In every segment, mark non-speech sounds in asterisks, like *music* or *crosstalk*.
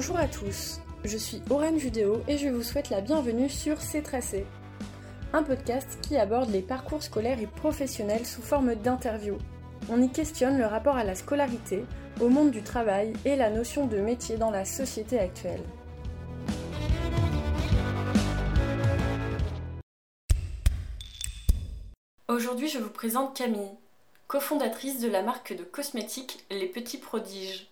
Bonjour à tous, je suis Aurène Judéo et je vous souhaite la bienvenue sur C'est Tracé, un podcast qui aborde les parcours scolaires et professionnels sous forme d'interviews. On y questionne le rapport à la scolarité, au monde du travail et la notion de métier dans la société actuelle. Aujourd'hui, je vous présente Camille, cofondatrice de la marque de cosmétiques Les Petits Prodiges.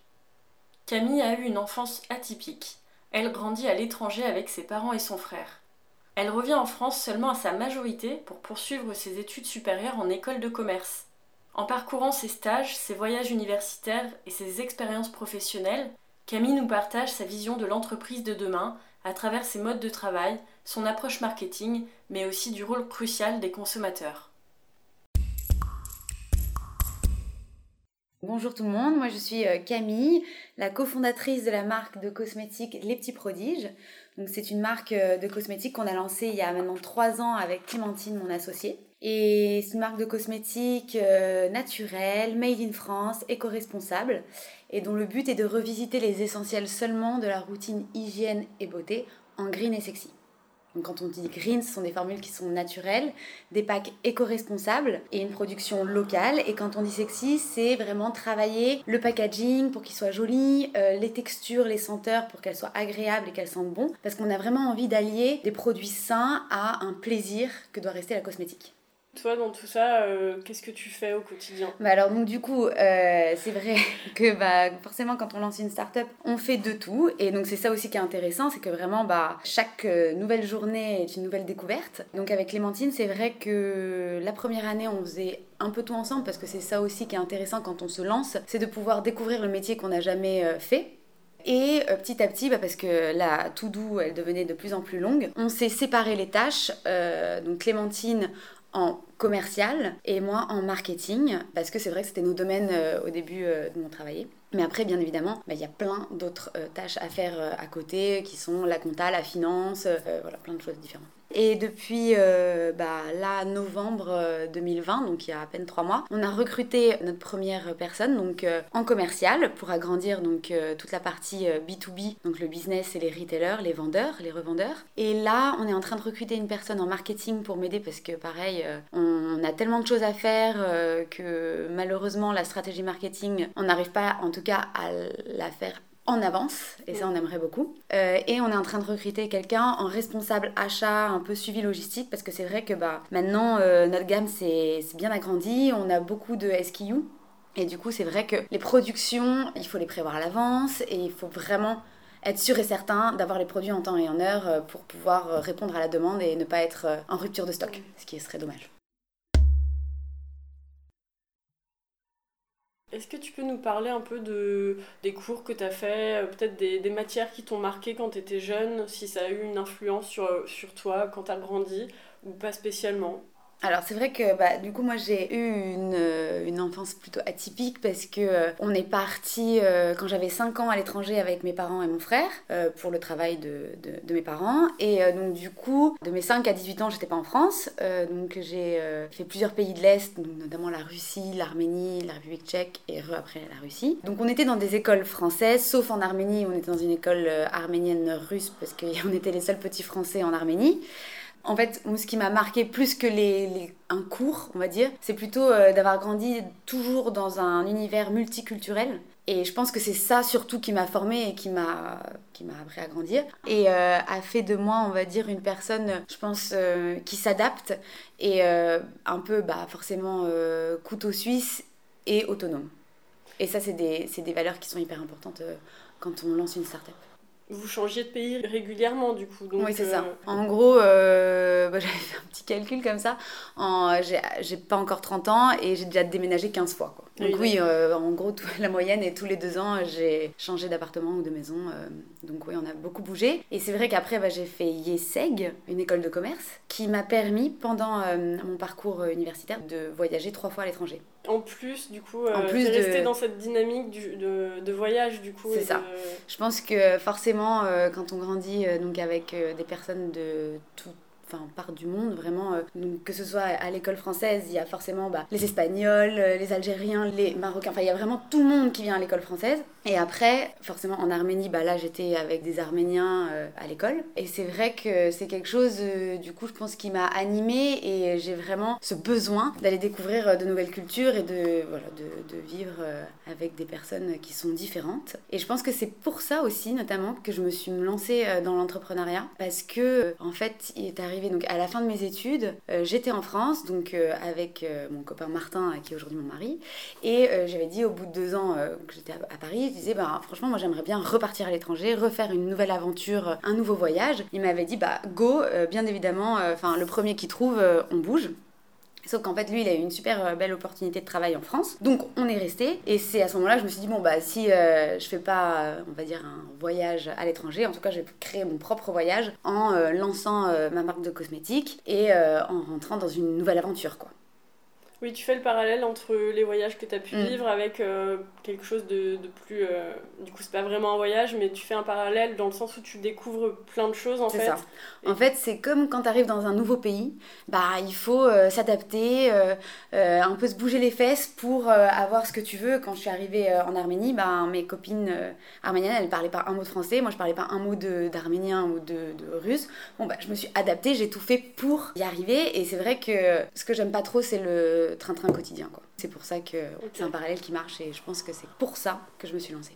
Camille a eu une enfance atypique. Elle grandit à l'étranger avec ses parents et son frère. Elle revient en France seulement à sa majorité pour poursuivre ses études supérieures en école de commerce. En parcourant ses stages, ses voyages universitaires et ses expériences professionnelles, Camille nous partage sa vision de l'entreprise de demain à travers ses modes de travail, son approche marketing, mais aussi du rôle crucial des consommateurs. Bonjour tout le monde, moi je suis euh, Camille, la cofondatrice de la marque de cosmétiques Les Petits Prodiges. C'est une marque euh, de cosmétiques qu'on a lancée il y a maintenant trois ans avec Clémentine, mon associée. Et c'est une marque de cosmétiques euh, naturelle, made in France, éco-responsable, et dont le but est de revisiter les essentiels seulement de la routine hygiène et beauté en green et sexy. Donc quand on dit green, ce sont des formules qui sont naturelles, des packs éco-responsables et une production locale. Et quand on dit sexy, c'est vraiment travailler le packaging pour qu'il soit joli, euh, les textures, les senteurs pour qu'elles soient agréables et qu'elles sentent bon. Parce qu'on a vraiment envie d'allier des produits sains à un plaisir que doit rester la cosmétique. Toi, dans tout ça, euh, qu'est-ce que tu fais au quotidien? Bah Alors, donc, du coup, euh, c'est vrai *laughs* que bah, forcément, quand on lance une start-up, on fait de tout. Et donc, c'est ça aussi qui est intéressant c'est que vraiment, bah, chaque euh, nouvelle journée est une nouvelle découverte. Donc, avec Clémentine, c'est vrai que la première année, on faisait un peu tout ensemble parce que c'est ça aussi qui est intéressant quand on se lance c'est de pouvoir découvrir le métier qu'on n'a jamais fait et petit à petit, bah, parce que la tout doux, elle devenait de plus en plus longue, on s'est séparé les tâches. donc Clémentine, en commercial et moi en marketing parce que c'est vrai que c'était nos domaines euh, au début euh, de mon travail. Mais après, bien évidemment, bah, il y a plein d'autres euh, tâches à faire à côté qui sont la compta, la finance, voilà, plein de choses différentes. Et depuis euh, bah, là, novembre 2020, euh, donc il y a à peine trois mois, on a recruté notre première personne donc euh, en commercial pour agrandir donc toute la partie B2B, donc le business et les retailers, les vendeurs, les revendeurs. Et là, on est en train de recruter une personne en marketing pour m'aider parce que pareil, on a tellement de choses à faire que malheureusement la stratégie marketing, on n'arrive pas en tout cas à la faire en avance, et ça on aimerait beaucoup. Euh, et on est en train de recruter quelqu'un en responsable achat, un peu suivi logistique, parce que c'est vrai que bah, maintenant euh, notre gamme s'est bien agrandie, on a beaucoup de SKU, et du coup c'est vrai que les productions, il faut les prévoir à l'avance, et il faut vraiment être sûr et certain d'avoir les produits en temps et en heure euh, pour pouvoir répondre à la demande et ne pas être en rupture de stock, ce qui serait dommage. Est-ce que tu peux nous parler un peu de, des cours que tu as fait, euh, peut-être des, matières qui t'ont marqué quand tu étais jeune, si ça a eu une influence sur, sur toi quand tu as grandi, ou pas spécialement? Alors c'est vrai que bah, du coup moi j'ai eu une, euh, une, enfance plutôt atypique parce que euh, on est parti euh, quand j'avais 5 ans à l'étranger avec mes parents et mon frère pour le travail de, de, mes parents et donc du coup de mes 5 à 18 ans j'étais pas en France donc j'ai fait plusieurs pays de l'Est notamment la Russie, l'Arménie, la République tchèque et après la Russie. Donc on était dans des écoles françaises sauf en Arménie on était dans une école arménienne russe parce qu'on *laughs* était les seuls petits français en Arménie. En fait, ce qui m'a marqué plus que les, cours, on va dire, c'est plutôt euh, d'avoir grandi toujours dans un univers multiculturel. Et je pense que c'est ça surtout qui m'a formée et qui m'a qui m'a appris à grandir et euh, a fait de moi, on va dire, une personne, je pense, euh, qui s'adapte et un peu, bah, forcément, couteau suisse et autonome. Et ça, c'est des, des valeurs qui sont hyper importantes quand on lance une start-up. Vous changiez de pays régulièrement du coup. Donc, oui, c'est ça. Euh, en gros, euh, *laughs* bah, j'avais fait un petit calcul comme ça. J'ai pas encore 30 ans et j'ai déjà déménagé 15 fois. Quoi. Donc oui, euh, en gros, *laughs* la moyenne est tous les deux ans, j'ai changé d'appartement ou de maison. donc oui, on a beaucoup bougé. Et c'est vrai qu'après, bah, j'ai fait YESEG, une école de commerce, qui m'a permis, pendant mon parcours universitaire, de voyager trois fois à l'étranger en plus, du coup, en plus de rester dans cette dynamique du, de, de, voyage, du coup. C'est ça. Je pense que forcément, euh, quand on grandit euh, donc avec euh, des personnes de tout, enfin, part du monde, vraiment. euh, que ce soit à l'école française, il y a forcément bah, les Espagnols, euh, les Algériens, les Marocains, enfin, il y a vraiment tout le monde qui vient à l'école française. Et après, forcément, en Arménie, bah, là, j'étais avec des Arméniens euh, à l'école. Et c'est vrai que c'est quelque chose, du coup, je pense, qui m'a animée et j'ai vraiment ce besoin d'aller découvrir de nouvelles cultures et de, voilà, de, de vivre avec des personnes qui sont différentes. Et je pense que c'est pour ça aussi, notamment, que je me suis lancée dans l'entrepreneuriat. Parce que, en fait, il est arrivé, donc à la fin de mes études, euh, j'étais en France, donc euh, avec euh, mon copain Martin, qui est aujourd'hui mon mari. Et j'avais dit au bout de deux ans que j'étais à, Paris, je disais, bah, franchement, moi j'aimerais bien repartir à l'étranger, refaire une nouvelle aventure, un nouveau voyage. Il m'avait dit, bah go, bien évidemment, enfin le premier qui trouve, on bouge. Sauf qu'en fait, lui, il a eu une super euh, belle opportunité de travail en France. Donc, on est resté. Et c'est à ce moment-là, je me suis dit, bon, bah, si euh, je fais pas, euh, on va dire, un voyage à l'étranger, en tout cas, je vais créer mon propre voyage en lançant ma marque de cosmétiques et en rentrant dans une nouvelle aventure, quoi. Oui, tu fais le parallèle entre les voyages que tu as pu Mm. vivre avec euh, quelque chose de, de plus. euh, du coup, c'est pas vraiment un voyage, mais tu fais un parallèle dans le sens où tu découvres plein de choses en C'est fait. ça. En fait, c'est comme quand tu arrives dans un nouveau pays, bah il faut euh, s'adapter, un peu se bouger les fesses pour avoir ce que tu veux. Quand je suis arrivée en Arménie, bah, mes copines arméniennes, elles parlaient pas un mot de français, moi je parlais pas un mot de- d'arménien ou de, de russe. Bon bah je me suis adaptée, j'ai tout fait pour y arriver et c'est vrai que ce que j'aime pas trop c'est le train-train quotidien quoi. C'est pour ça que c'est un parallèle qui marche et je pense que c'est pour ça que je me suis lancée.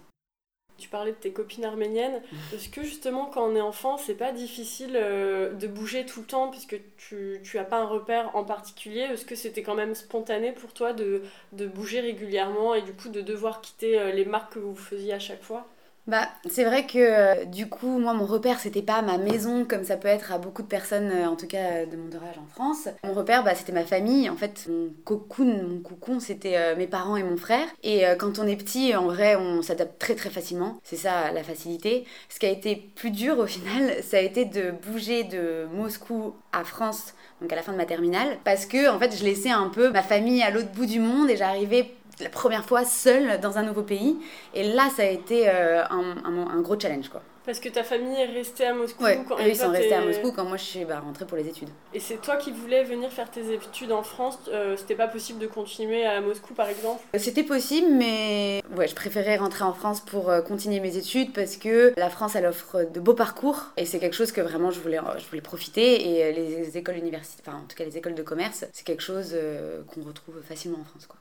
Tu parlais de tes copines arméniennes. *laughs* Est-ce que justement, quand on est enfant, c'est pas difficile euh, de bouger tout le temps puisque tu, tu as pas un repère en particulier? Est-ce que c'était quand même spontané pour toi de, de bouger régulièrement et du coup de devoir quitter euh, les marques que vous faisiez à chaque fois? Bah, c'est vrai que euh, du coup, moi, mon repère, c'était pas ma maison comme ça peut être à beaucoup de personnes, euh, en tout cas euh, de mon entourage en France. Mon repère, bah, c'était ma famille. En fait, mon cocoon, mon cocon, c'était mes parents et mon frère. Et quand on est petit, en vrai, on s'adapte très très facilement. C'est ça la facilité. Ce qui a été plus dur au final, *laughs* ça a été de bouger de Moscou à France. Donc à la fin de ma terminale, parce que en fait je laissais un peu ma famille à l'autre bout du monde et j'arrivais la première fois seule dans un nouveau pays. Et là, ça a été euh, un, un- un gros challenge, quoi. Parce que ta famille est restée à Moscou Ouais, quand eux, ils sont restés à t'es- Moscou quand moi, je suis bah, rentrée pour les études. Et c'est toi qui voulais venir faire tes études en France. euh, C'était pas possible de continuer à Moscou par exemple? C'était possible, mais ouais, je préférais rentrer en France pour euh, continuer mes études parce que la France, elle offre de beaux parcours et c'est quelque chose que vraiment je voulais, je voulais profiter. Et euh, les écoles universitaires, enfin en tout cas les écoles de commerce, c'est quelque chose euh, qu'on retrouve facilement en France, quoi.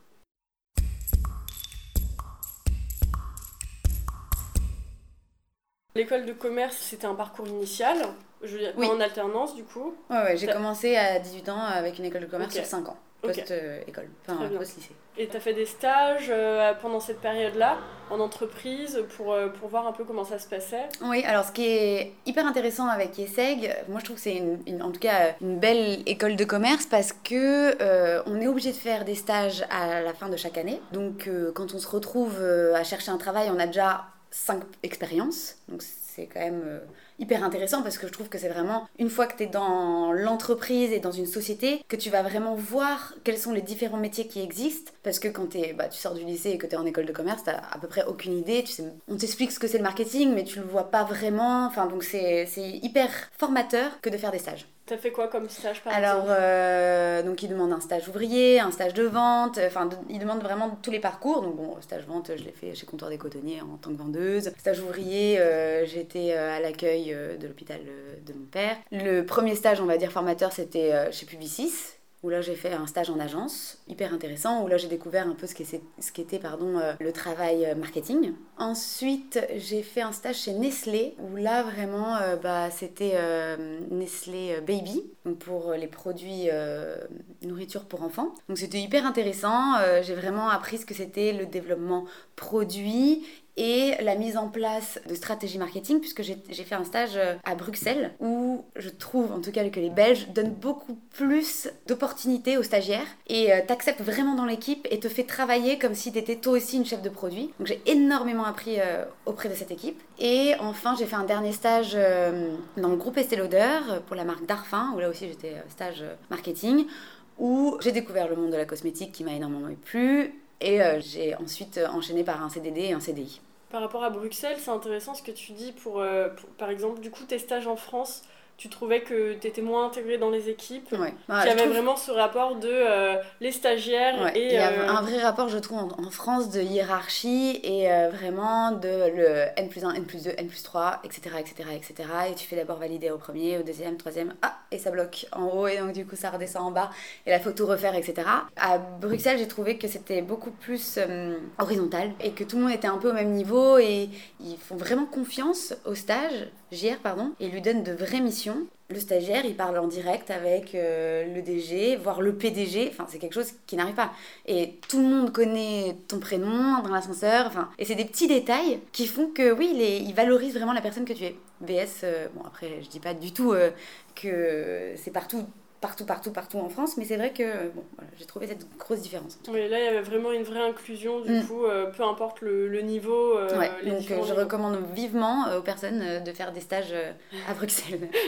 L'école de commerce, c'était un parcours initial, je veux dire, Oui. en alternance du coup. Ouais, ouais, j'ai commencé à 18 ans avec une école de commerce sur 5 ans, post-école, enfin post-lycée. Et tu as fait des stages euh, pendant cette période-là en entreprise pour, euh, pour voir un peu comment ça se passait? Oui, alors ce qui est hyper intéressant avec ESSEG, moi je trouve que c'est une, une- en tout cas une belle école de commerce parce que euh, on est obligé de faire des stages à la fin de chaque année. Donc euh, quand on se retrouve à chercher un travail, on a déjà cinq expériences. Donc c'est quand même euh, hyper intéressant parce que je trouve que c'est vraiment une fois que tu es dans l'entreprise et dans une société que tu vas vraiment voir quels sont les différents métiers qui existent parce que quand t'es, bah, tu sors du lycée et que tu es en école de commerce, tu à peu près aucune idée, tu sais, on t'explique ce que c'est le marketing mais tu le vois pas vraiment, enfin donc c'est hyper formateur que de faire des stages. T'as fait quoi comme stage par Alors, exemple euh, donc il demande un stage ouvrier, un stage de vente, enfin de- il demande vraiment tous les parcours. Donc bon, stage vente, je l'ai fait chez Comptoir des Cotonniers en tant que vendeuse. Stage ouvrier, euh, j'étais euh, à l'accueil euh, de l'hôpital euh, de mon père. Le premier stage, on va dire formateur, c'était euh, chez Publicis. Où là j'ai fait un stage en agence, hyper intéressant, où là j'ai découvert un peu ce qu'était, euh, le travail euh, marketing. Ensuite j'ai fait un stage chez Nestlé, où là vraiment euh, bah, c'était Nestlé Baby, donc pour les produits nourriture pour enfants. Donc c'était hyper intéressant, j'ai vraiment appris ce que c'était le développement produit et la mise en place de stratégie marketing puisque j'ai fait un stage euh, à Bruxelles où je trouve en tout cas que les Belges donnent beaucoup plus d'opportunités aux stagiaires et euh, t'acceptent vraiment dans l'équipe et te fait travailler comme si t'étais toi aussi une chef de produit. Donc j'ai énormément appris euh, auprès de cette équipe. Et enfin j'ai fait un dernier stage euh, dans le groupe Estée Lauder pour la marque Darphin où là aussi j'étais stage marketing où j'ai découvert le monde de la cosmétique qui m'a énormément plu et j'ai ensuite enchaîné par un CDD et un CDI. Par rapport à Bruxelles, c'est intéressant ce que tu dis pour, euh, par exemple, du coup, tes stages en France, tu trouvais que tu étais moins intégrée dans les équipes. Ouais. Qu'il y avait vraiment ce rapport de euh, les stagiaires et. Il y a euh, un vrai rapport, je trouve, en, en France de hiérarchie et euh, vraiment de le N plus 1, N plus 2, N plus 3, etc. etc., etc. Et tu fais d'abord valider au premier, au deuxième, troisième, ah, et ça bloque en haut et donc du coup ça redescend en bas et là faut tout refaire, etc. À Bruxelles, j'ai trouvé que c'était beaucoup plus horizontal et que tout le monde était un peu au même niveau et ils font vraiment confiance au stage, JR, pardon, et lui donnent de vraies missions. Le stagiaire, il parle en direct avec euh, le DG, voire le PDG. Enfin, c'est quelque chose qui n'arrive pas. Et tout le monde connaît ton prénom dans l'ascenseur. Enfin, et c'est des petits détails qui font que, oui, il, est- il valorise vraiment la personne que tu es. VS, euh, bon, après, je dis pas du tout euh, que c'est partout, partout, partout, partout en France, mais c'est vrai que, bon, voilà, j'ai trouvé cette grosse différence. Oui, là, il y avait vraiment une vraie inclusion, du Mm. coup, euh, peu importe le, le niveau. euh, Ouais, les donc euh, je recommande vivement aux personnes de faire des stages à Bruxelles. *laughs*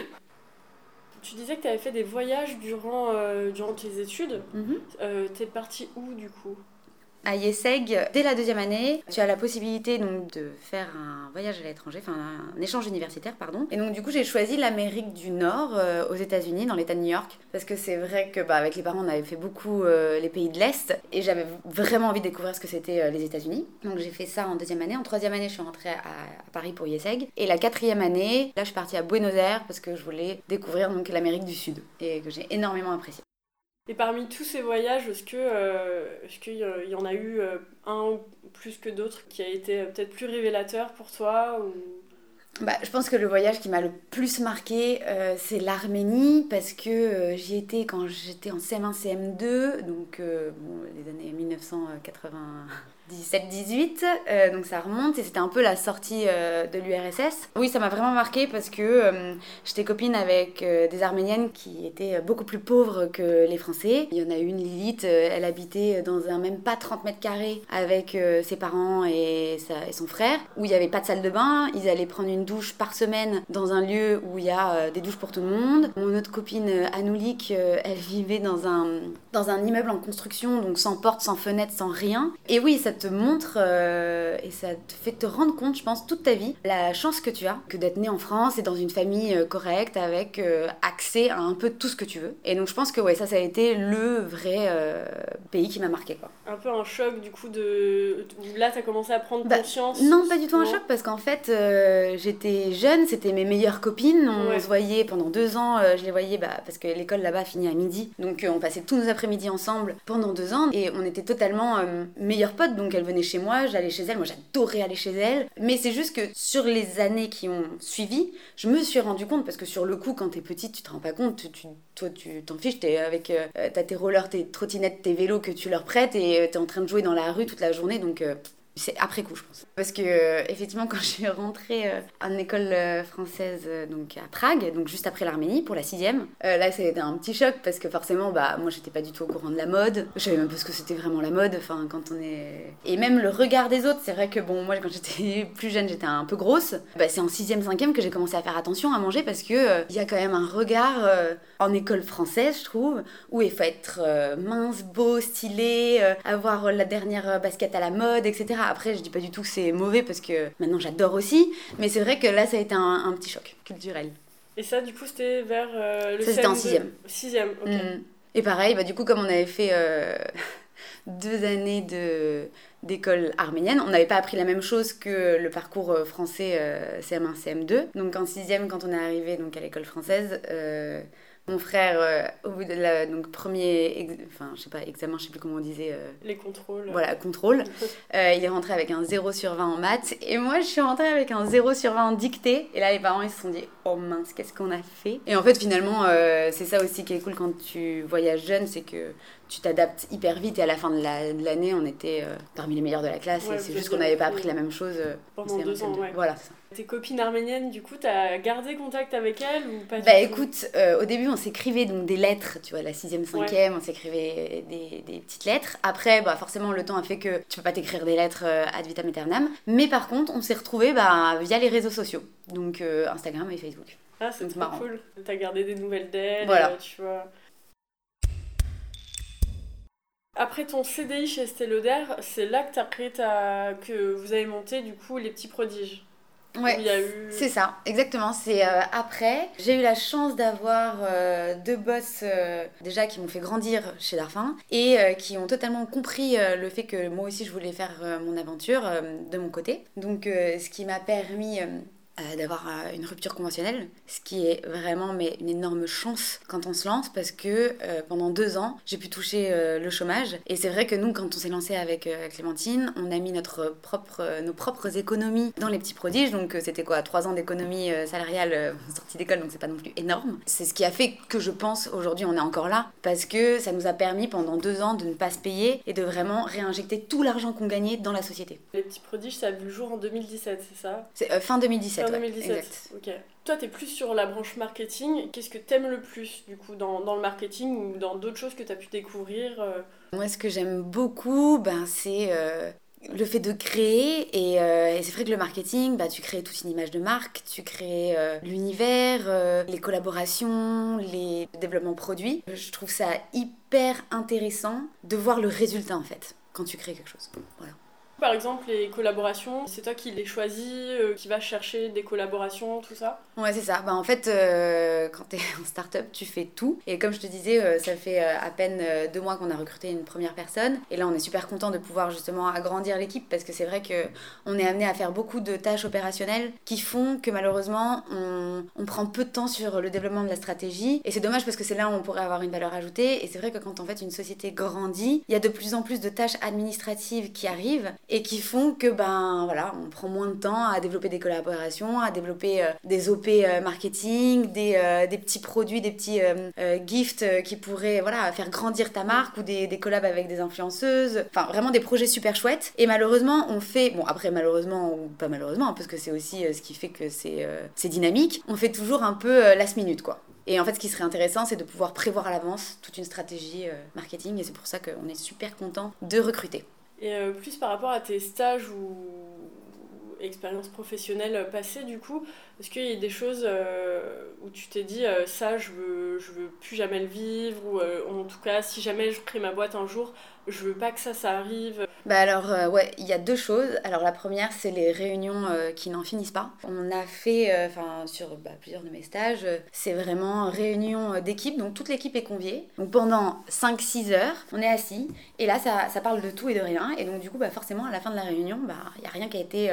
Tu disais que tu avais fait des voyages durant, durant tes études. Euh, T'es partie où, du coup? À Yeseg, dès la deuxième année, tu as la possibilité donc de faire un voyage à l'étranger, enfin un échange universitaire, pardon. Et donc du coup, j'ai choisi l'Amérique du Nord euh, aux États-Unis, dans l'État de New York, parce que c'est vrai que bah, avec les parents, on avait fait beaucoup euh, les pays de l'Est, et j'avais vraiment envie de découvrir ce que c'était euh, les États-Unis. Donc j'ai fait ça en deuxième année. En troisième année, je suis rentrée à, Paris pour Yeseg. Et la quatrième année, là, je suis partie à Buenos Aires parce que je voulais découvrir l'Amérique du Sud, et que j'ai énormément apprécié. Et parmi tous ces voyages, est-ce euh, qu'il il y en a eu euh, un plus que d'autres qui a été euh, peut-être plus révélateur pour toi ou... Bah, je pense que le voyage qui m'a le plus marqué, euh, c'est l'Arménie, parce que euh, j'y étais quand j'étais en CM1, CM2, donc euh, bon, les années 1997-18, euh, donc ça remonte, et c'était un peu la sortie euh, de l'URSS. Oui, ça m'a vraiment marqué parce que euh, j'étais copine avec des Arméniennes qui étaient beaucoup plus pauvres que les Français. Il y en a une, Lilith, elle habitait dans un même pas 30 mètres carrés avec ses parents et, son frère, où il n'y avait pas de salle de bain, ils allaient prendre une douche par semaine dans un lieu où il y a des douches pour tout le monde. Mon autre copine Anoulik, elle vivait dans un, dans un immeuble en construction, donc sans porte, sans fenêtre, sans rien. Et oui, ça te montre euh, et ça te fait te rendre compte, je pense, toute ta vie, la chance que tu as, que d'être né en France et dans une famille euh, correcte avec euh, accès à un peu tout ce que tu veux. Et donc je pense que ouais, ça, ça a été le vrai euh, pays qui m'a marqué quoi. Un peu un choc du coup de... Là, t'as commencé à prendre Bah, conscience Non, pas du tout un choc parce qu'en fait, j'étais jeune, c'était mes meilleures copines. On Ouais. se voyait pendant deux ans, je les voyais bah, parce que l'école là-bas finit à midi. Donc on passait tous nos après-midi ensemble pendant deux ans et on était totalement meilleures potes. Donc elle venait chez moi, j'allais chez elle, moi j'adorais aller chez elle. Mais c'est juste que sur les années qui ont suivi, je me suis rendu compte parce que sur le coup, quand t'es petite, tu te rends pas compte. Tu- toi, tu t'en fiches, t'es avec. euh, t'as tes rollers, tes trottinettes, tes vélos que tu leur prêtes et euh, t'es en train de jouer dans la rue toute la journée. Donc. euh, c'est après coup, je pense. Parce que, euh, effectivement, *laughs* quand je suis rentrée euh, en école euh, française euh, donc à Prague, donc juste après l'Arménie, pour la sixième, euh, là, c'était un petit choc parce que forcément, bah, moi, j'étais pas du tout au courant de la mode. Je savais même pas ce que c'était vraiment la mode. Enfin, quand on est. Et même le regard des autres, c'est vrai que, bon, moi, quand j'étais *laughs* plus jeune, j'étais un peu grosse. Bah, c'est en sixième, cinquième que j'ai commencé à faire attention à manger parce que euh, il y a quand même un regard euh, en école française, je trouve, où il faut être euh, mince, beau, stylé, euh, avoir la dernière euh, basket à la mode, etc. Après, je dis pas du tout que c'est mauvais parce que maintenant j'adore aussi, mais c'est vrai que là, ça a été un, un petit choc culturel. Et ça, du coup, c'était vers euh, le Ça, c'était en CM2. sixième. Sixième, ok. Mm. Et pareil, bah, du coup, comme on avait fait euh, *laughs* deux années de d'école arménienne, on n'avait pas appris la même chose que le parcours euh, français euh, CM1, CM2. Donc en sixième, quand on est arrivé donc à l'école française, euh, mon frère, euh, au bout de la donc premier, enfin je sais pas examen, je sais plus comment on disait, euh, Les contrôles. voilà contrôle, *laughs* euh, il est rentré avec un 0 sur 20 en maths. Et moi je suis rentrée avec un 0 sur 20 en dictée. Et là les parents ils se sont dit oh mince qu'est-ce qu'on a fait? Et en fait finalement c'est ça aussi qui est cool quand tu voyages jeune c'est que tu t'adaptes hyper vite et à la fin de la- de l'année on était euh, parmi les meilleurs de la classe Ouais, et c'est juste qu'on n'avait pas appris la même chose euh, en Pendant CM1, deux ans, CM2. ouais. voilà ça. Tes copines arméniennes, du coup, t'as gardé contact avec elles ou pas Bah écoute, euh, au début on s'écrivait donc des lettres, tu vois, la sixième, cinquième, on s'écrivait des, des petites lettres. Après, bah forcément le temps a fait que tu peux pas t'écrire des lettres euh, ad vitam aeternam. Mais par contre, on s'est retrouvés bah, via les réseaux sociaux, donc Instagram et Facebook. Ah, c'est marrant. cool. T'as gardé des nouvelles d'elles, Voilà. tu vois. Après ton CDI chez Estée Lauder, c'est là que, t'as créé ta... que vous avez monté du coup les petits prodiges. Ouais, c'est ça, exactement. C'est euh, après. J'ai eu la chance d'avoir euh, deux boss euh, déjà qui m'ont fait grandir chez Darfin et qui ont totalement compris le fait que moi aussi je voulais faire mon aventure de mon côté. Donc, ce qui m'a permis euh, d'avoir euh, une rupture conventionnelle, ce qui est vraiment mais une énorme chance quand on se lance parce que euh, pendant deux ans j'ai pu toucher le chômage. Et c'est vrai que nous quand on s'est lancé avec Clémentine on a mis notre propre, nos propres économies dans les petits prodiges. Donc c'était quoi trois ans d'économie salariale sortie d'école donc c'est pas non plus énorme. C'est ce qui a fait que je pense aujourd'hui on est encore là parce que ça nous a permis pendant deux ans de ne pas se payer et de vraiment réinjecter tout l'argent qu'on gagnait dans la société. Les petits prodiges ça a vu le jour en 2017 c'est ça? C'est fin 2017 2017. Ok. Toi, tu es plus sur la branche marketing. Qu'est-ce que tu aimes le plus, du coup, dans, dans le marketing ou dans d'autres choses que tu as pu découvrir euh Moi, ce que j'aime beaucoup, ben, c'est euh, le fait de créer. Et, euh, et c'est vrai que le marketing, bah, tu crées toute une image de marque, tu crées l'univers, les collaborations, les développements produits. Je trouve ça hyper intéressant de voir le résultat, en fait, quand tu crées quelque chose. Voilà par exemple, les collaborations, c'est toi qui les choisis, euh, qui vas chercher des collaborations, tout ça? Ouais, c'est ça. Bah, en fait, euh, quand tu es *laughs* en start-up, tu fais tout. Et comme je te disais, euh, ça fait à peine deux mois qu'on a recruté une première personne. Et là, on est super content de pouvoir justement agrandir l'équipe parce que c'est vrai qu'on est amené à faire beaucoup de tâches opérationnelles qui font que malheureusement, on, on prend peu de temps sur le développement de la stratégie. Et c'est dommage parce que c'est là où on pourrait avoir une valeur ajoutée. Et c'est vrai que quand en fait une société grandit, il y a de plus en plus de tâches administratives qui arrivent et qui font que ben voilà, on prend moins de temps à développer des collaborations, à développer euh, des OP euh, marketing, des, euh, des, petits produits, des petits gifts qui pourraient voilà, faire grandir ta marque ou des, des collabs avec des influenceuses. Enfin, vraiment des projets super chouettes. Et malheureusement, on fait, bon après malheureusement ou pas malheureusement, hein, parce que c'est aussi ce qui fait que c'est c'est dynamique, on fait toujours un peu last minute quoi. Et en fait, ce qui serait intéressant, c'est de pouvoir prévoir à l'avance toute une stratégie marketing. Et c'est pour ça qu'on est super content de recruter. Et euh, plus par rapport à tes stages ou expériences professionnelles passées, du coup, est-ce qu'il y a des choses euh, où tu t'es dit euh, ça, je veux, je veux plus jamais le vivre, ou en tout cas, si jamais je crée ma boîte un jour, je veux pas que ça, ça arrive. Bah alors, euh, ouais, il y a deux choses. Alors, la première, c'est les réunions euh, qui n'en finissent pas. On a fait, euh, enfin, sur bah, plusieurs de mes stages, c'est vraiment réunion d'équipe. Donc, toute l'équipe est conviée. Donc, pendant 5-6 heures, on est assis. Et là, ça, ça, parle de tout et de rien. Et donc, du coup, bah, forcément, à la fin de la réunion, bah, il n'y a rien qui a été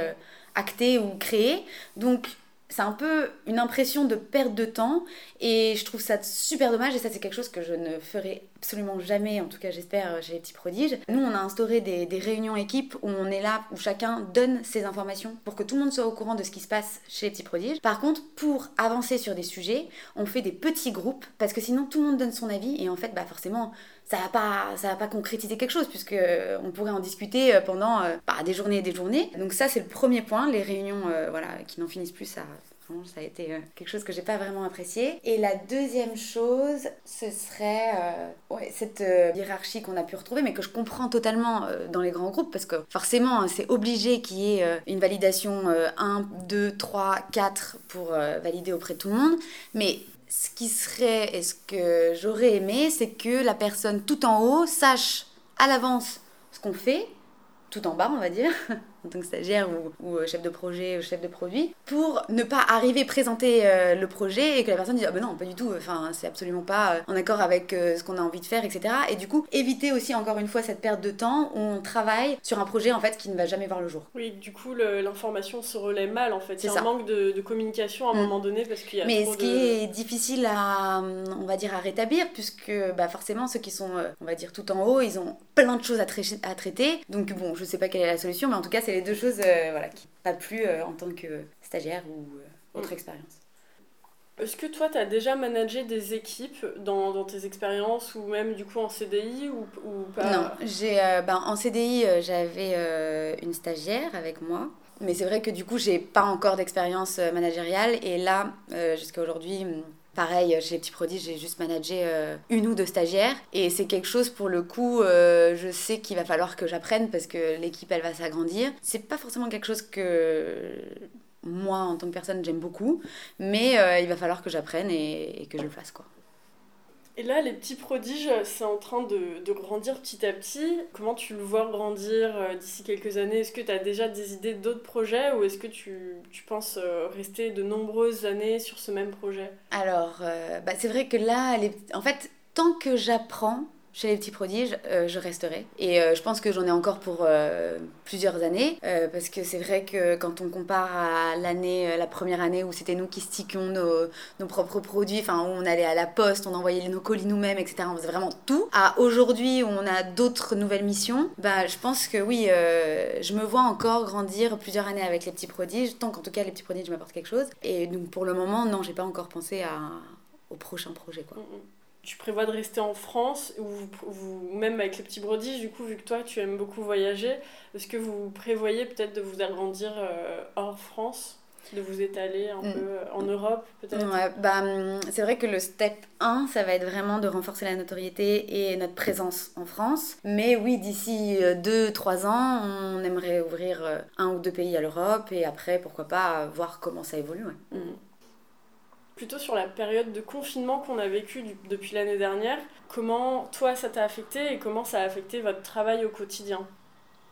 acté ou créé. Donc, c'est un peu une impression de perte de temps et je trouve ça super dommage et ça c'est quelque chose que je ne ferai absolument jamais, en tout cas j'espère chez les petits prodiges. Nous on a instauré des, des, réunions équipes où on est là, où chacun donne ses informations pour que tout le monde soit au courant de ce qui se passe chez les petits prodiges. Par contre pour avancer sur des sujets, on fait des petits groupes parce que sinon tout le monde donne son avis et en fait bah forcément ça va pas ça va pas concrétiser quelque chose puisque euh, on pourrait en discuter euh, pendant euh, bah, des journées et des journées. Donc ça c'est le premier point, les réunions voilà qui n'en finissent plus ça ça a été quelque chose que j'ai pas vraiment apprécié. Et la deuxième chose, ce serait ouais, cette hiérarchie qu'on a pu retrouver, mais que je comprends totalement dans les grands groupes, parce que forcément, c'est obligé qu'il y ait une validation 1, 2, 3, 4 pour valider auprès de tout le monde. Mais ce qui serait et ce que j'aurais aimé, c'est que la personne tout en haut sache à l'avance ce qu'on fait, tout en bas, on va dire, *laughs* en tant que stagiaire ou, euh, chef de projet ou chef de produit, pour ne pas arriver présenter euh, le projet et que la personne dise ah ben non pas du tout, enfin c'est absolument pas euh, en accord avec ce qu'on a envie de faire, etc. Et du coup éviter aussi encore une fois cette perte de temps où on travaille sur un projet en fait qui ne va jamais voir le jour. Oui, du coup l'information se relaie mal en fait. A un manque de, communication à un mm. moment donné parce qu'il y a Mais ce qui est difficile à on va dire à rétablir puisque bah forcément ceux qui sont on va dire tout en haut ils ont plein de choses à, à traiter donc bon je sais pas quelle est la solution mais en tout cas c'est les deux choses euh, voilà, qui pas plus euh, en tant que stagiaire ou euh, autre mm. expérience. Est-ce que toi, tu as déjà managé des équipes dans, dans, tes expériences ou même du coup en CDI ou, ou pas? Non, j'ai, ben, en CDI, j'avais une stagiaire avec moi. Mais c'est vrai que du coup, j'ai pas encore d'expérience managériale. Et là, jusqu'à aujourd'hui, Pareil, chez les petits produits, j'ai juste managé euh, une ou deux stagiaires. Et c'est quelque chose, pour le coup, euh, je sais qu'il va falloir que j'apprenne parce que l'équipe, elle va s'agrandir. C'est pas forcément quelque chose que moi, en tant que personne, j'aime beaucoup. Mais euh, il va falloir que j'apprenne et, que je le fasse, quoi. Et là, les petits prodiges, c'est en train de, grandir petit à petit. Comment tu le vois grandir euh, d'ici quelques années? Est-ce que tu as déjà des idées d'autres projets ou est-ce que tu, penses euh, rester de nombreuses années sur ce même projet? Alors, euh, bah, c'est vrai que là, en fait, tant que j'apprends, chez les petits prodiges, euh, je resterai. Et euh, je pense que j'en ai encore pour euh, plusieurs années, parce que c'est vrai que quand on compare à l'année, la première année où c'était nous qui stickions nos, nos, propres produits, enfin où on allait à la poste, on envoyait nos colis nous-mêmes, etc. On faisait vraiment tout. À aujourd'hui où on a d'autres nouvelles missions, bah je pense que oui, je me vois encore grandir plusieurs années avec les petits prodiges, tant qu'en tout cas les petits prodiges m'apportent quelque chose. Et donc pour le moment, non, j'ai pas encore pensé à, au prochain projet quoi. Mm, mm tu prévois de rester en France ou, même avec les petits brodiges, du coup, vu que toi tu aimes beaucoup voyager, est-ce que vous prévoyez peut-être de vous agrandir euh, hors France de vous étaler un mm. peu euh, en Europe peut-être? Ouais, bah, hum, C'est vrai que le step 1, ça va être vraiment de renforcer la notoriété et notre présence en France. Mais oui, d'ici 2-3 euh, ans, on aimerait ouvrir un ou deux pays à l'Europe et après, pourquoi pas, voir comment ça évolue. Ouais. Mm plutôt sur la période de confinement qu'on a vécu depuis l'année dernière. Comment toi ça t'a affecté et comment ça a affecté votre travail au quotidien?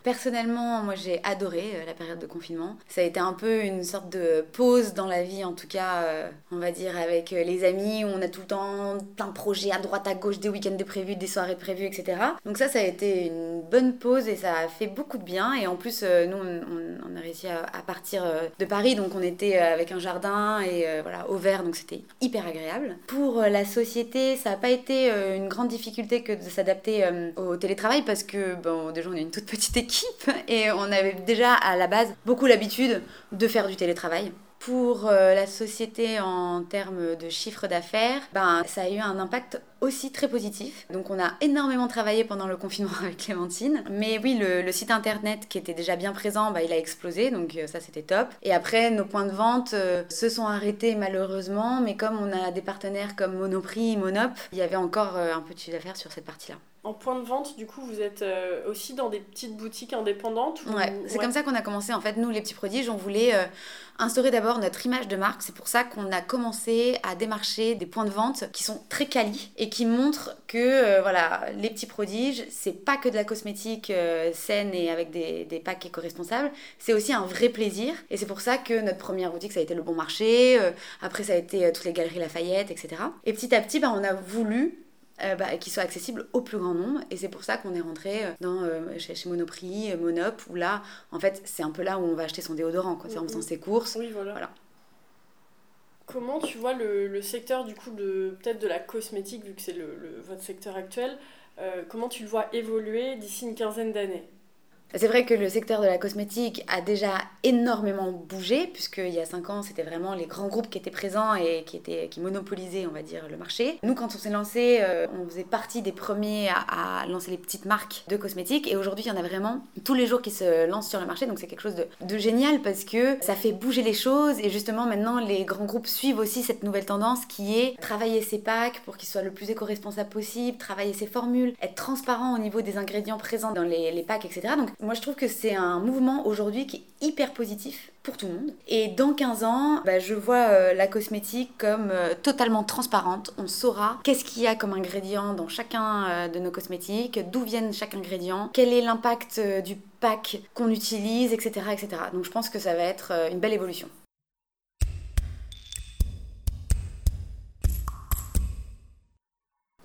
Personnellement, moi j'ai adoré euh, la période de confinement. Ça a été un peu une sorte de pause dans la vie, en tout cas, euh, on va dire, avec euh, les amis, où on a tout le temps plein de projets à droite, à gauche, des week-ends de prévus, des soirées prévues, etc. Donc ça, ça a été une bonne pause et ça a fait beaucoup de bien. Et en plus, nous, on, a réussi à, partir de Paris, donc on était avec un jardin et voilà, au vert, donc c'était hyper agréable. Pour la société, ça n'a pas été une grande difficulté que de s'adapter au télétravail parce que, bon, déjà, on est une toute petite équipe et on avait déjà à la base beaucoup l'habitude de faire du télétravail. Pour euh, la société en termes de chiffre d'affaires, ben, ça a eu un impact aussi très positif. Donc on a énormément travaillé pendant le confinement *laughs* avec Clémentine. Mais oui, le, site internet qui était déjà bien présent, bah, il a explosé, donc euh, ça c'était top. Et après, nos points de vente euh, se sont arrêtés malheureusement, mais comme on a des partenaires comme Monoprix, Monop, il y avait encore un peu de chiffre d'affaires sur cette partie-là. En point de vente, du coup, vous êtes euh, aussi dans des petites boutiques indépendantes Ouais, c'est comme ça qu'on a commencé. En fait, nous, les petits prodiges, on voulait euh, instaurer d'abord notre image de marque. C'est pour ça qu'on a commencé à démarcher des points de vente qui sont très quali et qui montrent que euh, voilà, les petits prodiges, c'est pas que de la cosmétique saine et avec des, des packs éco-responsables, c'est aussi un vrai plaisir. Et c'est pour ça que notre première boutique, ça a été le bon marché. après, ça a été toutes les galeries Lafayette, etc. Et petit à petit, bah, on a voulu euh, bah, qui soit accessible au plus grand nombre. Et c'est pour ça qu'on est rentré euh, dans, euh, chez, Monoprix, Monop, où là, en fait, c'est un peu là où on va acheter son déodorant, quoi. C'est en faisant ses courses. Oui, voilà. Comment tu vois le, le secteur, du coup, de, peut-être de la cosmétique, vu que c'est le, votre secteur actuel, comment tu le vois évoluer d'ici une quinzaine d'années? C'est vrai que le secteur de la cosmétique a déjà énormément bougé, puisqu'il y a 5 ans, c'était vraiment les grands groupes qui étaient présents et qui, étaient, qui monopolisaient, on va dire, le marché. Nous, quand on s'est lancé, euh, on faisait partie des premiers à, lancer les petites marques de cosmétiques. Et aujourd'hui, il y en a vraiment tous les jours qui se lancent sur le marché. Donc c'est quelque chose de, de génial parce que ça fait bouger les choses. Et justement, maintenant, les grands groupes suivent aussi cette nouvelle tendance qui est travailler ses packs pour qu'ils soient le plus éco-responsables possible, travailler ses formules, être transparent au niveau des ingrédients présents dans les, les packs, etc. Donc moi, je trouve que c'est un mouvement aujourd'hui qui est hyper positif pour tout le monde. Et dans 15 ans, bah, je vois euh, la cosmétique comme euh, totalement transparente. On saura qu'est-ce qu'il y a comme ingrédient dans chacun euh, de nos cosmétiques, d'où viennent chaque ingrédient, quel est l'impact du pack qu'on utilise, etc., etc. Donc je pense que ça va être une belle évolution.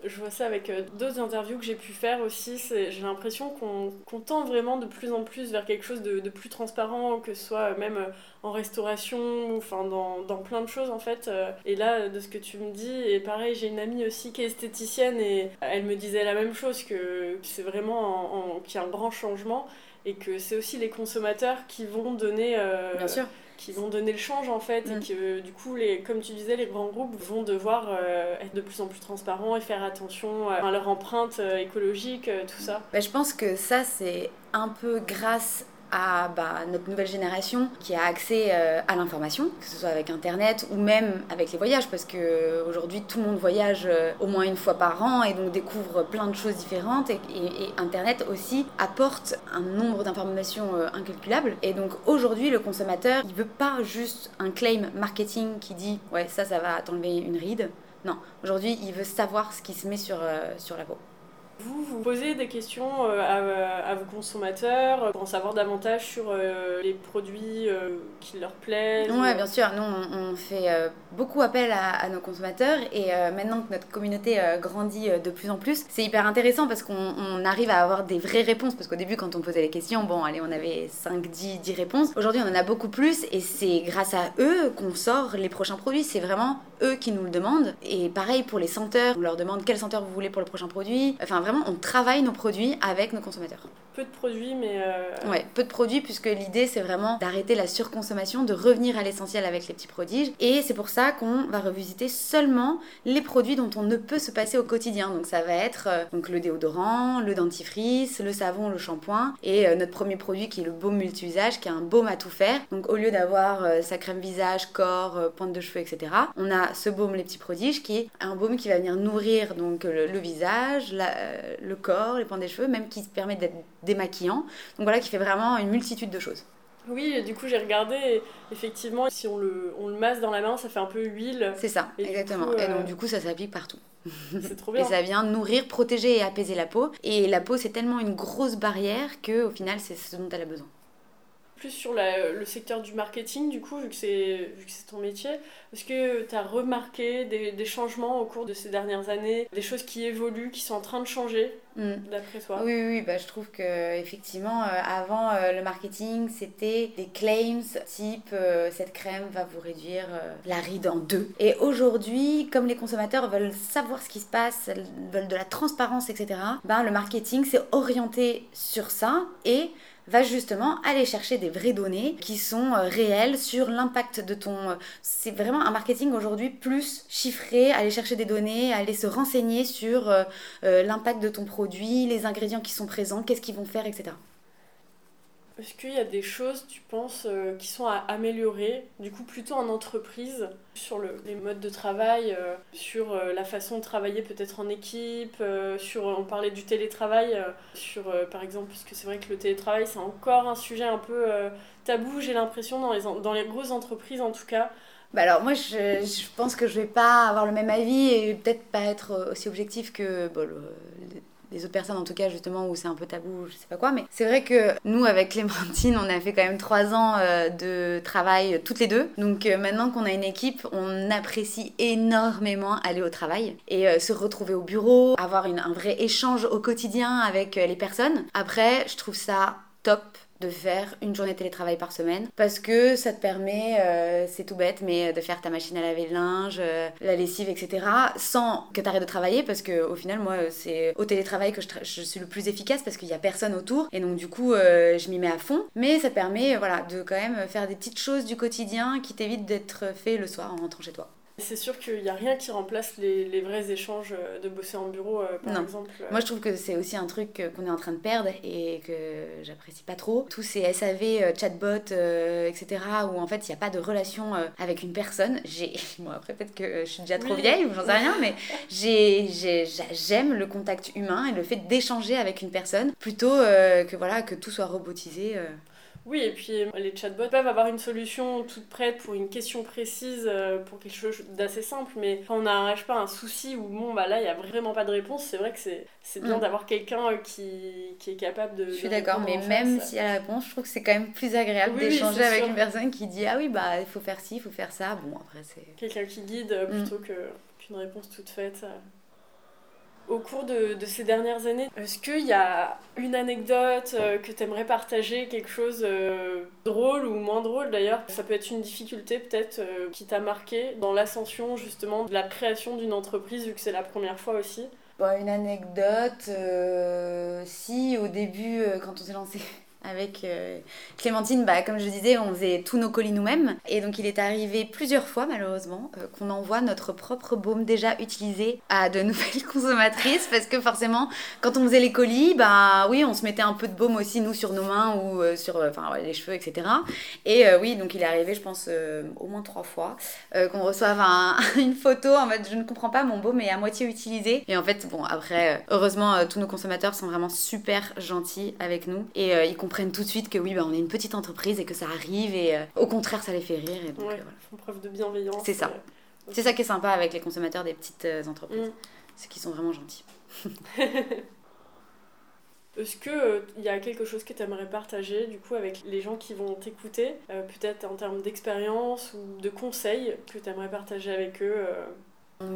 Je vois ça avec euh, d'autres interviews que j'ai pu faire aussi. J'ai l'impression qu'on tend vraiment de plus en plus vers quelque chose de, plus transparent, que ce soit même euh, en restauration, enfin dans, plein de choses en fait. Euh. Et là, de ce que tu me dis, et pareil, j'ai une amie aussi qui est esthéticienne et elle me disait la même chose, que c'est vraiment qu'il y a un grand changement et que c'est aussi les consommateurs qui vont donner. Bien sûr qui vont donner le change en fait et mm. que du coup les comme tu disais les grands groupes vont devoir euh, être de plus en plus transparents et faire attention à leur empreinte euh, écologique euh, tout ça. Bah, je pense que ça c'est un peu grâce à bah, notre nouvelle génération qui a accès euh, à l'information, que ce soit avec Internet ou même avec les voyages, parce qu'aujourd'hui tout le monde voyage euh, au moins une fois par an et donc découvre plein de choses différentes. Et, Internet aussi apporte un nombre d'informations euh, incalculables. Et donc aujourd'hui, le consommateur, il veut pas juste un claim marketing qui dit ouais, ça, ça va t'enlever une ride Non, aujourd'hui, il veut savoir ce qui se met sur, sur la peau. Vous, vous posez des questions euh, à, à vos consommateurs euh, pour en savoir davantage sur euh, les produits qui leur plaisent Oui, bien sûr. Nous, on, fait beaucoup appel à, nos consommateurs et maintenant que notre communauté grandit de plus en plus, c'est hyper intéressant parce qu'on arrive à avoir des vraies réponses. Parce qu'au début, quand on posait les questions, bon, allez, on avait 5, 10, 10 réponses. Aujourd'hui, on en a beaucoup plus et c'est grâce à eux qu'on sort les prochains produits. C'est vraiment eux qui nous le demandent. Et pareil pour les senteurs, on leur demande quel senteur vous voulez pour le prochain produit. Enfin, vraiment, on travaille nos produits avec nos consommateurs. Peu de produits, mais. Euh, ouais, peu de produits, puisque l'idée, c'est vraiment d'arrêter la surconsommation, de revenir à l'essentiel avec les petits prodiges. Et c'est pour ça qu'on va revisiter seulement les produits dont on ne peut se passer au quotidien. Donc, ça va être euh, donc, le déodorant, le dentifrice, le savon, le shampoing. Et euh, notre premier produit qui est le baume multi-usage, qui est un baume à tout faire. Donc, au lieu d'avoir sa crème visage, corps, pointe de cheveux, etc., on a ce baume Les Petits Prodiges qui est un baume qui va venir nourrir donc le, visage, le corps, les pointes des cheveux, même qui se permet d'être démaquillant. Donc voilà, qui fait vraiment une multitude de choses. Oui, du coup j'ai regardé, effectivement, si on le, on le masse dans la main, ça fait un peu huile. C'est ça, exactement. et donc euh, du coup ça s'applique partout. *laughs* C'est trop bien. et ça vient nourrir, protéger et apaiser la peau. Et la peau c'est tellement une grosse barrière que au final c'est ce dont elle a besoin plus sur le secteur du marketing, du coup, vu que c'est ton métier. Est-ce que tu as remarqué des, des, changements au cours de ces dernières années, des choses qui évoluent, qui sont en train de changer, hmm. d'après toi? Oui, oui, bah, je trouve que effectivement, euh, avant, euh, le marketing, c'était des claims type euh, cette crème va vous réduire la ride en deux. Et aujourd'hui, comme les consommateurs veulent savoir ce qui se passe, veulent de la transparence, etc., ben, le marketing s'est orienté sur ça et va justement aller chercher des vraies données qui sont euh, réelles sur l'impact de ton... Euh, c'est vraiment un marketing aujourd'hui plus chiffré, aller chercher des données, aller se renseigner sur euh, l'impact de ton produit, les ingrédients qui sont présents, qu'est-ce qu'ils vont faire, etc. Est-ce qu'il y a des choses, tu penses, euh, qui sont à améliorer, du coup plutôt en entreprise, sur le, les modes de travail, euh, sur euh, la façon de travailler peut-être en équipe, sur, on parlait du télétravail, sur par exemple, puisque c'est vrai que le télétravail c'est encore un sujet un peu tabou, j'ai l'impression, dans les, dans les grosses entreprises en tout cas. Bah alors moi je, je, pense que je vais pas avoir le même avis et peut-être pas être aussi objectif que des autres personnes en tout cas justement où c'est un peu tabou, je sais pas quoi. Mais c'est vrai que nous avec Clémentine, on a fait quand même trois ans euh, de travail toutes les deux. Donc euh, maintenant qu'on a une équipe, on apprécie énormément aller au travail et euh, se retrouver au bureau, avoir une, un vrai échange au quotidien avec les personnes. Après, je trouve ça top de faire une journée télétravail par semaine parce que ça te permet, euh, c'est tout bête, mais de faire ta machine à laver le linge, euh, la lessive, etc. sans que tu arrêtes de travailler parce que au final, moi, c'est au télétravail que je, suis le plus efficace parce qu'il n'y a personne autour et donc du coup, euh, je m'y mets à fond. Mais ça te permet voilà, de quand même faire des petites choses du quotidien qui t'évitent d'être fait le soir en rentrant chez toi. C'est sûr qu'il n'y a rien qui remplace les, les, vrais échanges euh, de bosser en bureau, euh, par exemple. Euh. Moi, je trouve que c'est aussi un truc qu'on est en train de perdre et que j'apprécie pas trop. Tous ces SAV, chatbots, etc., où en fait, il n'y a pas de relation avec une personne. J'ai... *laughs* Bon, après, peut-être que je suis déjà trop vieille ou j'en sais rien, mais *laughs* j'ai, j'aime le contact humain et le fait d'échanger avec une personne plutôt que, voilà, que tout soit robotisé. Oui, et puis euh, les chatbots peuvent avoir une solution toute prête pour une question précise, euh, pour quelque chose d'assez simple, mais quand on n'arrache pas un souci où, bon, bah là, il n'y a vraiment pas de réponse, c'est vrai que c'est bien mm. d'avoir quelqu'un euh, qui, qui, est capable de. Je suis d'accord, mais même s'il y a la réponse, je trouve que c'est quand même plus agréable d'échanger avec une personne qui dit Ah oui, bah il faut faire ci, il faut faire ça. Bon, après, c'est. Quelqu'un qui guide plutôt mm. qu'une réponse toute faite au cours de, ces dernières années. Est-ce qu'il y a une anecdote euh, que tu aimerais partager, quelque chose euh, drôle ou moins drôle d'ailleurs? Ça peut être une difficulté peut-être euh, qui t'a marqué dans l'ascension justement de la création d'une entreprise vu que c'est la première fois aussi? une anecdote, si au début quand on s'est lancé avec euh, Clémentine, bah, comme je disais, on faisait tous nos colis nous-mêmes. Et donc il est arrivé plusieurs fois, malheureusement, euh, qu'on envoie notre propre baume déjà utilisé à de *laughs* nouvelles consommatrices. Parce que forcément, quand on faisait les colis, bah oui, on se mettait un peu de baume aussi, nous, sur nos mains ou euh, sur enfin, les cheveux, etc. Et oui, donc il est arrivé, je pense, au moins trois fois, qu'on reçoive *laughs* une photo en mode je ne comprends pas, mon baume est à moitié utilisé. Et en fait, bon, après, heureusement, tous nos consommateurs sont vraiment super gentils avec nous. Et ils comprennent comprennent tout de suite que oui, bah, on est une petite entreprise et que ça arrive et euh, au contraire, ça les fait rire. Et donc, ouais, font preuve de bienveillance. C'est ça. Euh, C'est ça qui est sympa avec les consommateurs des petites euh, entreprises. Mm. C'est qu'ils sont vraiment gentils. *laughs* Est-ce qu'il euh, il y a quelque chose que tu aimerais partager du coup avec les gens qui vont t'écouter, euh, peut-être en termes d'expérience ou de conseils que tu aimerais partager avec eux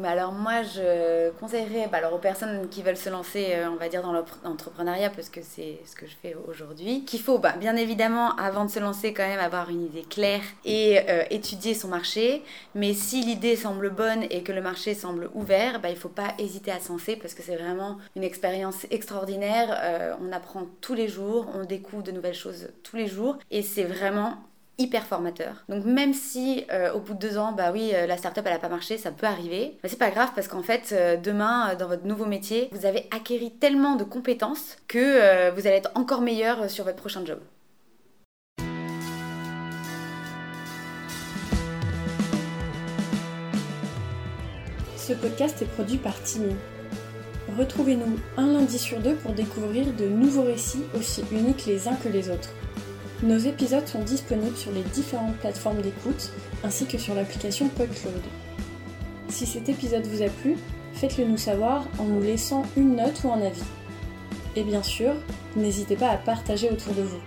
alors moi, je conseillerais bah alors aux personnes qui veulent se lancer, euh, on va dire, dans l'entrepreneuriat, parce que c'est ce que je fais aujourd'hui, qu'il faut bah, bien évidemment, avant de se lancer, quand même avoir une idée claire et euh, étudier son marché. Mais si l'idée semble bonne et que le marché semble ouvert, bah, il ne faut pas hésiter à se lancer, parce que c'est vraiment une expérience extraordinaire. Euh, on apprend tous les jours, on découvre de nouvelles choses tous les jours, et c'est vraiment hyper formateur. Donc même si euh, au bout de deux ans, bah oui, euh, la startup elle a pas marché, ça peut arriver, mais c'est pas grave parce qu'en fait euh, demain dans votre nouveau métier, vous avez acquéri tellement de compétences que vous allez être encore meilleur sur votre prochain job. Ce podcast est produit par Timmy. Retrouvez-nous un lundi sur deux pour découvrir de nouveaux récits aussi uniques les uns que les autres. Nos épisodes sont disponibles sur les différentes plateformes d'écoute ainsi que sur l'application PodCloud. Si cet épisode vous a plu, faites-le nous savoir en nous laissant une note ou un avis. Et bien sûr, n'hésitez pas à partager autour de vous.